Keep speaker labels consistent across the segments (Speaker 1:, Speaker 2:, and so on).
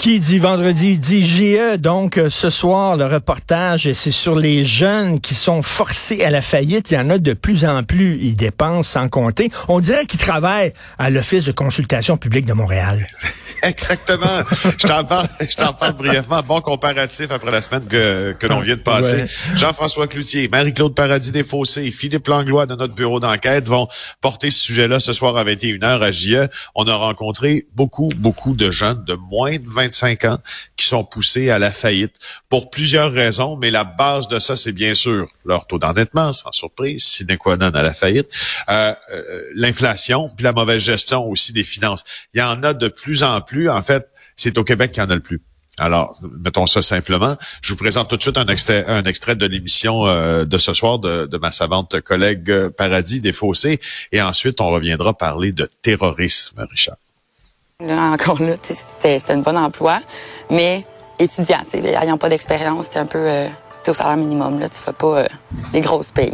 Speaker 1: Qui dit vendredi dit GE. Donc, euh, ce soir, le reportage, c'est sur les jeunes qui sont forcés à la faillite. Il y en a de plus en plus. Ils dépensent sans compter. On dirait qu'ils travaillent à l'Office de consultation publique de Montréal.
Speaker 2: Exactement. je t'en parle, je t'en parle brièvement. Bon comparatif après la semaine que, que l'on vient de passer. Jean-François Cloutier, Marie-Claude Paradis des Fossés, Philippe Langlois de notre bureau d'enquête vont porter ce sujet-là ce soir à 21h à JE. On a rencontré beaucoup, beaucoup de jeunes de moins de 25 ans qui sont poussés à la faillite pour plusieurs raisons, mais la base de ça, c'est bien sûr leur taux d'endettement, sans surprise, sine qua non à la faillite, euh, euh, l'inflation, puis la mauvaise gestion aussi des finances. Il y en a de plus en plus. En fait, c'est au Québec qu'il y en a le plus. Alors, mettons ça simplement. Je vous présente tout de suite un extrait, de l'émission euh, de ce soir de, ma savante collègue Paradis des Fossés. Et ensuite, on reviendra parler de terrorisme, Richard.
Speaker 3: Là, encore là, c'était un bon emploi, mais étudiant, n'ayant pas d'expérience, c'était un peu euh, au salaire minimum. Là, tu fais pas euh, les grosses payes.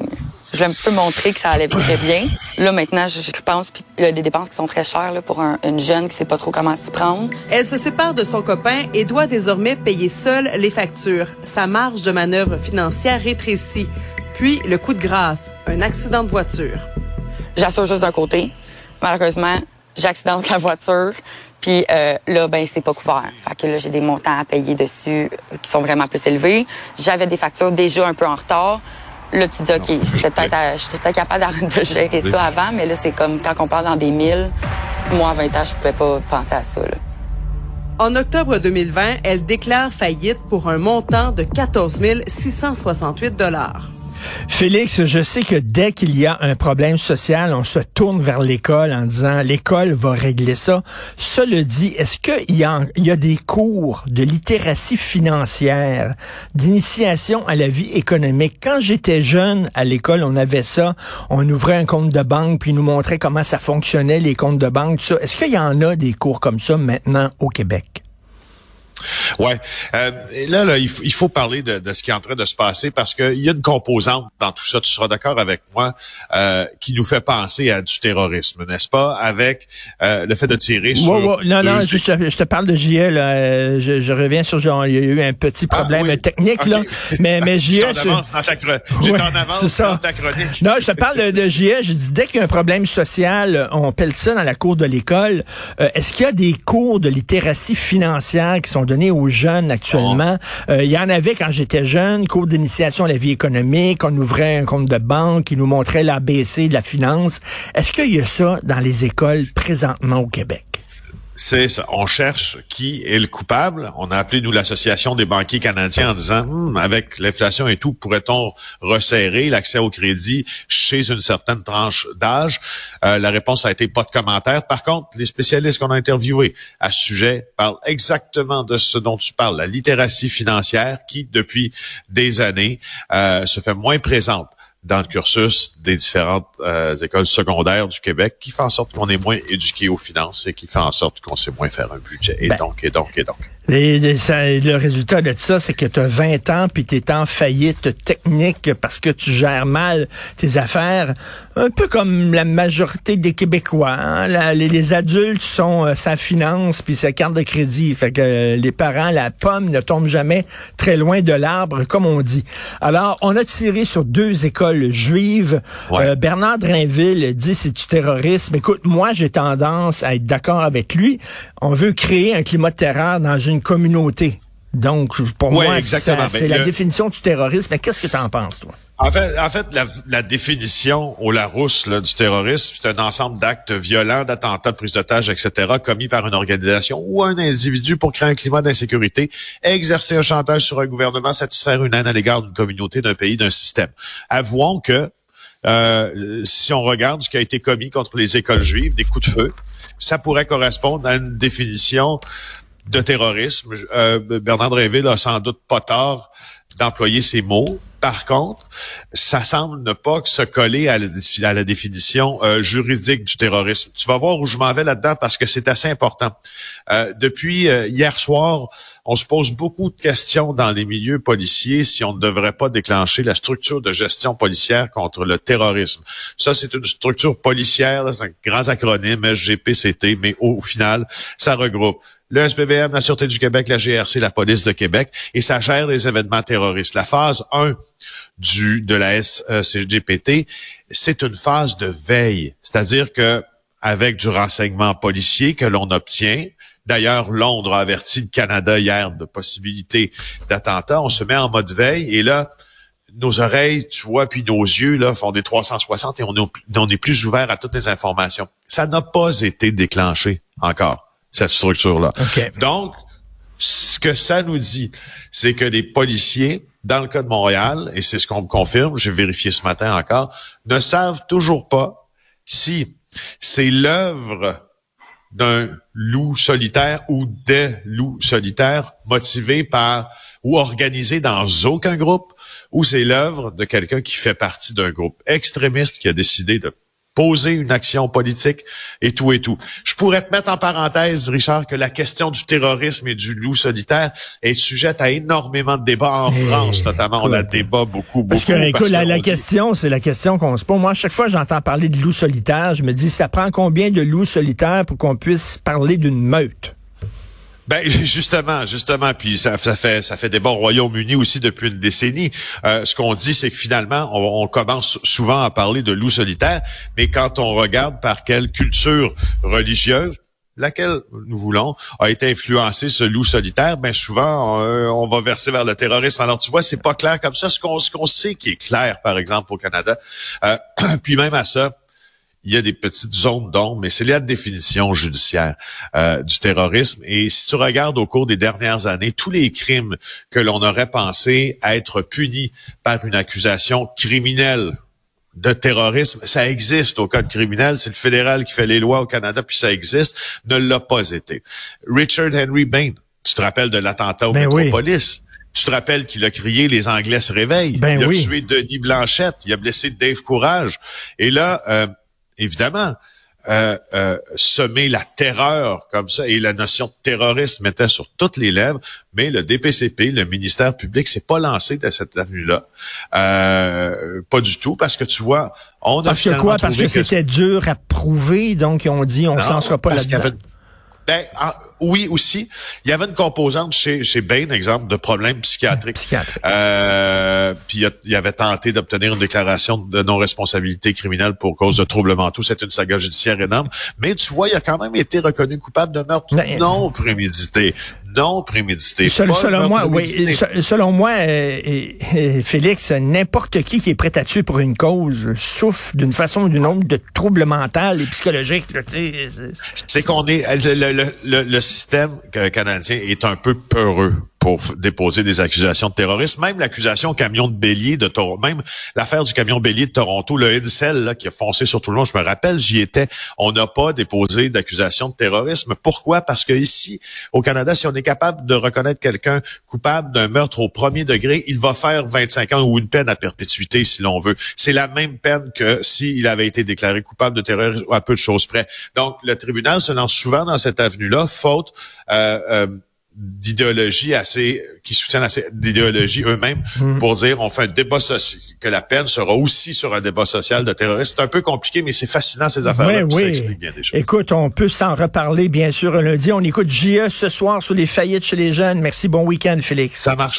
Speaker 3: Je voulais un peu montrer que ça allait très bien. Là, maintenant, je, pense puis il y a des dépenses qui sont très chères là, pour une jeune qui sait pas trop comment s'y prendre.
Speaker 4: Elle se sépare de son copain et doit désormais payer seule les factures. Sa marge de manœuvre financière rétrécit. Puis, le coup de grâce, un accident de voiture.
Speaker 3: J'assure juste d'un côté. Malheureusement, j'accidente la voiture. Puis euh, là, ben c'est pas couvert. Fait que là, j'ai des montants à payer dessus qui sont vraiment plus élevés. J'avais des factures déjà un peu en retard. Là, tu dis, OK, j'étais peut-être capable de gérer ça avant, mais là, c'est comme quand on parle dans des milles, moi, à 20 ans, je pouvais pas penser à ça.
Speaker 4: En octobre 2020, elle déclare faillite pour un montant de 14 668 dollars.
Speaker 1: Félix, je sais que dès qu'il y a un problème social, on se tourne vers l'école en disant l'école va régler ça. Cela dit, est-ce qu'il y, a, a des cours de littératie financière, d'initiation à la vie économique? Quand j'étais jeune à l'école, on avait ça. On ouvrait un compte de banque puis nous montrait comment ça fonctionnait, les comptes de banque, tout ça. Est-ce qu'il y en a des cours comme ça maintenant au Québec?
Speaker 2: Ouais. Euh, là, là il, faut parler de, de, ce qui est en train de se passer parce qu'il y a une composante dans tout ça, tu seras d'accord avec moi, euh, qui nous fait penser à du terrorisme, n'est-ce pas? Avec euh, le fait de tirer sur...
Speaker 1: Non, non, je, je, te parle de. Euh, je, je, reviens sur genre, il y a eu un petit ah, problème technique, là. Mais, mais JL...
Speaker 2: J'étais en avance dans ta, ouais, en avance ça. dans ta chronique.
Speaker 1: Non, je te parle de, de JL. Je dis, dès qu'il y a un problème social, on pèle ça dans la cour de l'école. Euh, est-ce qu'il y a des cours de littératie financière qui sont donnés aux jeunes actuellement. Euh, il y en avait quand j'étais jeune, cours d'initiation à la vie économique, on ouvrait un compte de banque, qui nous montrait l'ABC de la finance. Est-ce qu'il y a ça dans les écoles présentement au Québec?
Speaker 2: C'est. On cherche qui est le coupable. On a appelé, nous, l'Association des banquiers canadiens en disant, hmm, avec l'inflation et tout, pourrait-on resserrer l'accès au crédit chez une certaine tranche d'âge? Euh, la réponse a été pas de commentaire. Par contre, les spécialistes qu'on a interviewés à ce sujet parlent exactement de ce dont tu parles, la littératie financière qui, depuis des années, euh, se fait moins présente dans le cursus des différentes euh, écoles secondaires du Québec qui fait en sorte qu'on est moins éduqué aux finances et qui fait en sorte qu'on sait moins faire un budget. Et ben, donc, et donc, et donc.
Speaker 1: Et, le résultat de ça, c'est que tu as 20 ans puis tu es en faillite technique parce que tu gères mal tes affaires. Un peu comme la majorité des Québécois. Hein. les, adultes sont euh, sa finance puis sa carte de crédit. Fait que euh, les parents, la pomme ne tombe jamais très loin de l'arbre, comme on dit. Alors, on a tiré sur deux écoles juives. Euh, Bernard Drinville dit c'est du terrorisme. Écoute, moi, j'ai tendance à être d'accord avec lui. On veut créer un climat de terreur dans une communauté. Donc, pour moi, c'est ben, la définition du terrorisme. Mais qu'est-ce que tu en penses, toi?
Speaker 2: En fait, en fait la, définition au Larousse là, du terrorisme, c'est un ensemble d'actes violents, d'attentats, de prise d'otages, etc., commis par une organisation ou un individu pour créer un climat d'insécurité, exercer un chantage sur un gouvernement, satisfaire une haine à l'égard d'une communauté, d'un pays, d'un système. Avouons que euh, si on regarde ce qui a été commis contre les écoles juives, des coups de feu, ça pourrait correspondre à une définition de terrorisme. Euh, Bernard Dréville a sans doute pas tort d'employer ces mots. Par contre, ça semble ne pas se coller à la, définition euh, juridique du terrorisme. Tu vas voir où je m'en vais là-dedans parce que c'est assez important. Euh, depuis euh, hier soir, on se pose beaucoup de questions dans les milieux policiers si on ne devrait pas déclencher la structure de gestion policière contre le terrorisme. Ça, c'est une structure policière, c'est un grand acronyme, SGPCT, mais au final, ça regroupe le SPVM, la Sûreté du Québec, la GRC, la Police de Québec, et ça gère les événements terroristes. La phase 1 du, de la SCGPT, c'est une phase de veille. C'est-à-dire que avec du renseignement policier que l'on obtient, D'ailleurs, Londres a averti le Canada hier de possibilités d'attentats. On se met en mode veille et là, nos oreilles, tu vois, puis nos yeux là font des 360 et on, on est plus ouvert à toutes les informations. Ça n'a pas été déclenché encore cette structure-là. Donc, ce que ça nous dit, c'est que les policiers, dans le cas de Montréal, et c'est ce qu'on me confirme, j'ai vérifié ce matin encore, ne savent toujours pas si c'est l'œuvre d'un loup solitaire ou des loups solitaires motivés par ou organisés dans aucun groupe ou c'est l'œuvre de quelqu'un qui fait partie d'un groupe extrémiste qui a décidé de poser une action politique et tout et tout. Je pourrais te mettre en parenthèse, Richard, que la question du terrorisme et du loup solitaire est sujette à énormément de débats en eh, France, notamment. On la débat beaucoup, beaucoup.
Speaker 1: Parce que, écoute, la, question, c'est la question qu'on se pose. Moi, chaque fois j'entends parler de loup solitaire, je me dis, ça prend combien de loups solitaires pour qu'on puisse parler d'une meute?
Speaker 2: Ben justement, justement, puis ça, fait ça fait des bons Royaume-Uni aussi depuis une décennie. Euh, ce qu'on dit, c'est que finalement, on, commence souvent à parler de loup solitaire, mais quand on regarde par quelle culture religieuse laquelle nous voulons, a été influencé ce loup solitaire, ben souvent euh, on va verser vers le terrorisme. Alors tu vois, c'est pas clair comme ça. Ce qu'on ce qu'on sait qui est clair, par exemple au Canada, euh, puis même à ça, il y a des petites zones d'ombre, mais c'est la définition judiciaire euh, du terrorisme. Et si tu regardes au cours des dernières années, tous les crimes que l'on aurait pensé être punis par une accusation criminelle de terrorisme, ça existe au code criminel, c'est le fédéral qui fait les lois au Canada, puis ça existe, ne l'a pas été. Richard Henry Bain, tu te rappelles de l'attentat au ben Métropolis? Tu te rappelles qu'il a crié les Anglais se réveillent.
Speaker 1: Ben
Speaker 2: il a
Speaker 1: oui.
Speaker 2: tué Denis Blanchette, il a blessé Dave Courage. Et là, euh, évidemment, euh, euh, semer la terreur comme ça et la notion de terrorisme était sur toutes les lèvres, mais le DPCP, le ministère public, s'est pas lancé de cette avenue-là, euh, pas du tout, parce que tu vois, on a
Speaker 1: parce que quoi? Parce que, c'était dur à prouver, donc ont dit on s'en sera pas là-dedans.
Speaker 2: Ben, ah, oui aussi. Il y avait une composante chez chez Bain, exemple, de problèmes psychiatriques.
Speaker 1: Psychiatrique.
Speaker 2: Euh, puis il avait tenté d'obtenir une déclaration de non-responsabilité criminelle pour cause de troubles mentaux. C'est une saga judiciaire énorme. Mais tu vois, il a quand même été reconnu coupable de meurtre ben, non prémédité non prémédité.
Speaker 1: selon moi, oui. Selon moi, Félix, n'importe qui qui est prêt à tuer pour une cause souffre d'une façon ou d'une autre de troubles mentaux et psychologiques.
Speaker 2: C'est qu'on est le, le, le, système canadien est un peu peureux pour déposer des accusations de terrorisme. Même l'accusation camion de bélier de Toronto, même l'affaire du camion bélier de Toronto, le Incel là, qui a foncé sur tout le monde, je me rappelle, j'y étais. On n'a pas déposé d'accusation de terrorisme. Pourquoi? Parce que ici, au Canada, si on est capable de reconnaître quelqu'un coupable d'un meurtre au premier degré, il va faire 25 ans ou une peine à perpétuité, si l'on veut. C'est la même peine que s'il avait été déclaré coupable de terrorisme à peu de choses près. Donc, le tribunal se lance souvent dans cette avenue-là, faute euh, euh, d'idéologie assez qui soutiennent assez d'idéologie eux-mêmes hmm. pour dire on fait un débat social que la peine sera aussi sur un débat social de terrorisme. C'est un peu compliqué, mais c'est fascinant ces affaires-là.
Speaker 1: Oui, oui. Ça bien des choses. Écoute, on peut s'en reparler bien sûr lundi. On écoute JE ce soir sur les faillites chez les jeunes. Merci, bon week-end, Félix.
Speaker 2: Ça marche.